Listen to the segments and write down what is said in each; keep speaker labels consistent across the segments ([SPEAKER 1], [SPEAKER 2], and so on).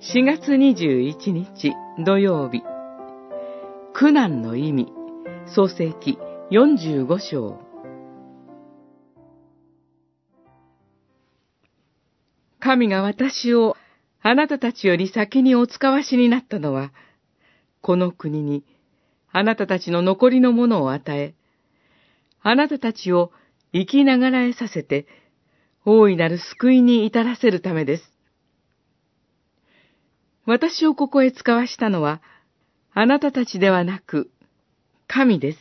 [SPEAKER 1] 4月21日土曜日。苦難の意味。創世記45章。神が私をあなたたちより先にお使わしになったのは、この国にあなたたちの残りのものを与え、あなたたちを生きながらえさせて、大いなる救いに至らせるためです。私をここへ使わしたのは、あなたたちではなく、神です。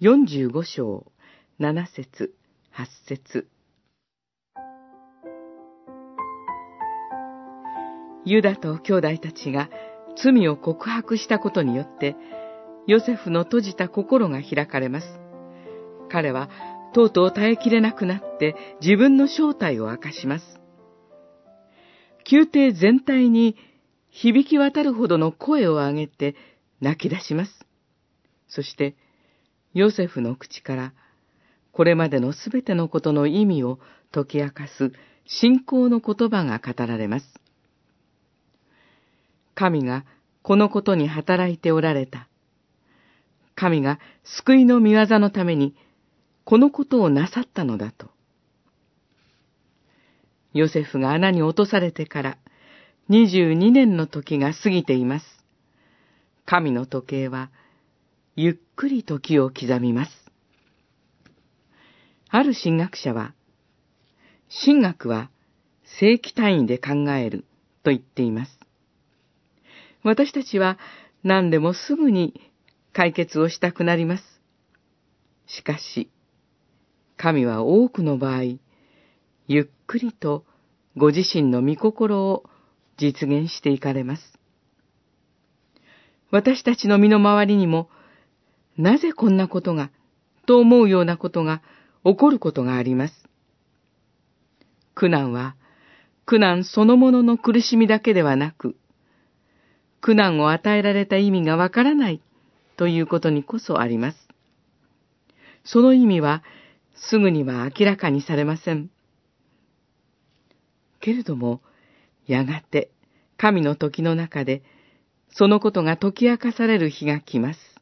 [SPEAKER 1] 45章、7節8節ユダと兄弟たちが罪を告白したことによって、ヨセフの閉じた心が開かれます。彼は、とうとう耐えきれなくなって自分の正体を明かします。宮廷全体に響き渡るほどの声を上げて泣き出します。そして、ヨセフの口から、これまでのすべてのことの意味を解き明かす信仰の言葉が語られます。神がこのことに働いておられた。神が救いの見業のためにこのことをなさったのだと。ヨセフが穴に落とされてから22年の時が過ぎています。神の時計はゆっくり時を刻みます。ある神学者は、神学は正規単位で考えると言っています。私たちは何でもすぐに解決をしたくなります。しかし、神は多くの場合、ゆっくりとご自身の御心を実現していかれます。私たちの身の回りにも、なぜこんなことが、と思うようなことが起こることがあります。苦難は、苦難そのものの苦しみだけではなく、苦難を与えられた意味がわからないということにこそあります。その意味はすぐには明らかにされません。けれども、やがて神の時の中で、そのことが解き明かされる日が来ます。